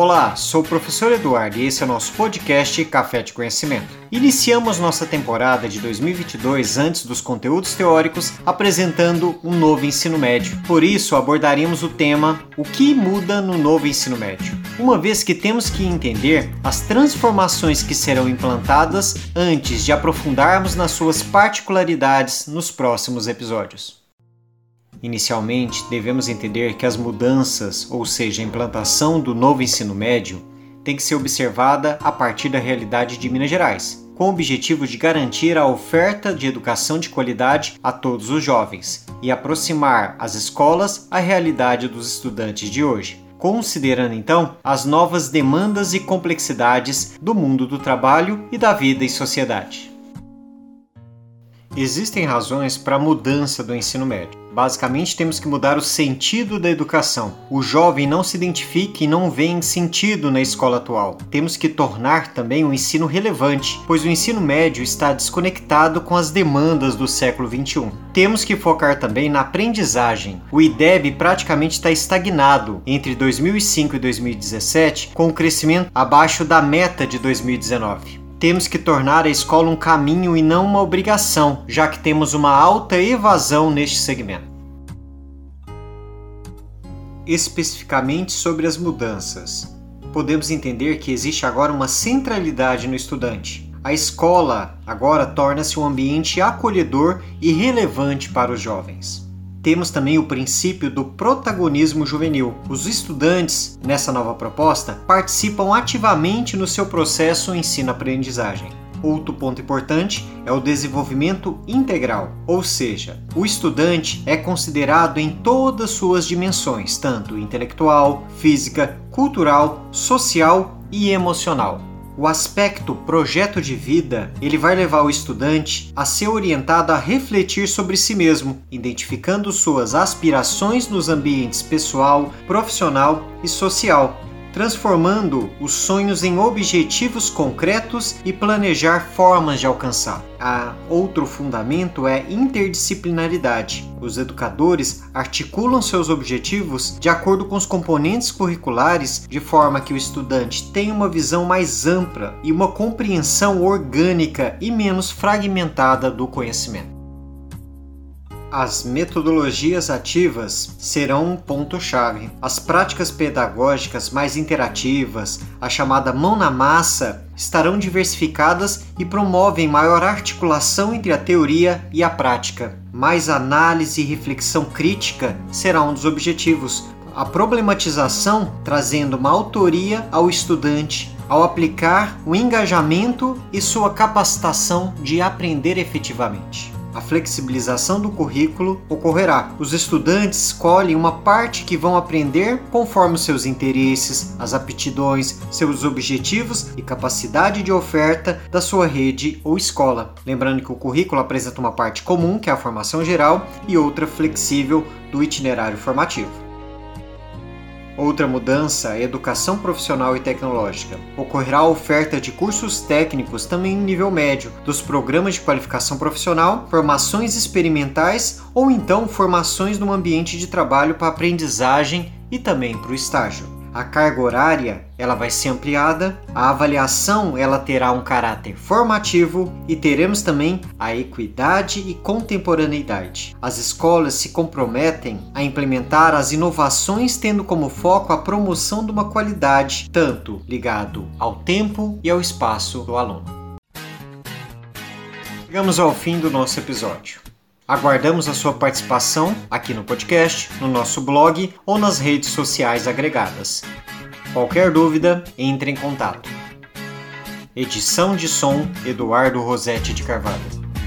Olá, sou o professor Eduardo e esse é o nosso podcast Café de Conhecimento. Iniciamos nossa temporada de 2022 antes dos conteúdos teóricos, apresentando um novo ensino médio. Por isso, abordaremos o tema O que muda no novo ensino médio? Uma vez que temos que entender as transformações que serão implantadas antes de aprofundarmos nas suas particularidades nos próximos episódios. Inicialmente, devemos entender que as mudanças, ou seja, a implantação do novo ensino médio, tem que ser observada a partir da realidade de Minas Gerais, com o objetivo de garantir a oferta de educação de qualidade a todos os jovens e aproximar as escolas à realidade dos estudantes de hoje, considerando então as novas demandas e complexidades do mundo do trabalho e da vida em sociedade. Existem razões para a mudança do ensino médio. Basicamente, temos que mudar o sentido da educação. O jovem não se identifica e não vê sentido na escola atual. Temos que tornar também o ensino relevante, pois o ensino médio está desconectado com as demandas do século XXI. Temos que focar também na aprendizagem. O IDEB praticamente está estagnado entre 2005 e 2017, com o crescimento abaixo da meta de 2019. Temos que tornar a escola um caminho e não uma obrigação, já que temos uma alta evasão neste segmento. Especificamente sobre as mudanças, podemos entender que existe agora uma centralidade no estudante. A escola agora torna-se um ambiente acolhedor e relevante para os jovens temos também o princípio do protagonismo juvenil. Os estudantes, nessa nova proposta, participam ativamente no seu processo ensino-aprendizagem. Outro ponto importante é o desenvolvimento integral, ou seja, o estudante é considerado em todas suas dimensões, tanto intelectual, física, cultural, social e emocional. O aspecto projeto de vida, ele vai levar o estudante a ser orientado a refletir sobre si mesmo, identificando suas aspirações nos ambientes pessoal, profissional e social, transformando os sonhos em objetivos concretos e planejar formas de alcançar. A outro fundamento é interdisciplinaridade. Os educadores articulam seus objetivos de acordo com os componentes curriculares, de forma que o estudante tenha uma visão mais ampla e uma compreensão orgânica e menos fragmentada do conhecimento. As metodologias ativas serão um ponto-chave. As práticas pedagógicas mais interativas, a chamada mão na massa, estarão diversificadas e promovem maior articulação entre a teoria e a prática. Mais análise e reflexão crítica será um dos objetivos. A problematização trazendo uma autoria ao estudante ao aplicar o engajamento e sua capacitação de aprender efetivamente a flexibilização do currículo ocorrerá. Os estudantes escolhem uma parte que vão aprender conforme os seus interesses, as aptidões, seus objetivos e capacidade de oferta da sua rede ou escola. Lembrando que o currículo apresenta uma parte comum, que é a formação geral, e outra flexível do itinerário formativo. Outra mudança é educação profissional e tecnológica. Ocorrerá a oferta de cursos técnicos também em nível médio, dos programas de qualificação profissional, formações experimentais ou então formações no ambiente de trabalho para aprendizagem e também para o estágio a carga horária ela vai ser ampliada, a avaliação ela terá um caráter formativo e teremos também a equidade e contemporaneidade. As escolas se comprometem a implementar as inovações tendo como foco a promoção de uma qualidade tanto ligado ao tempo e ao espaço do aluno. Chegamos ao fim do nosso episódio. Aguardamos a sua participação aqui no podcast, no nosso blog ou nas redes sociais agregadas. Qualquer dúvida, entre em contato. Edição de som Eduardo Rosetti de Carvalho.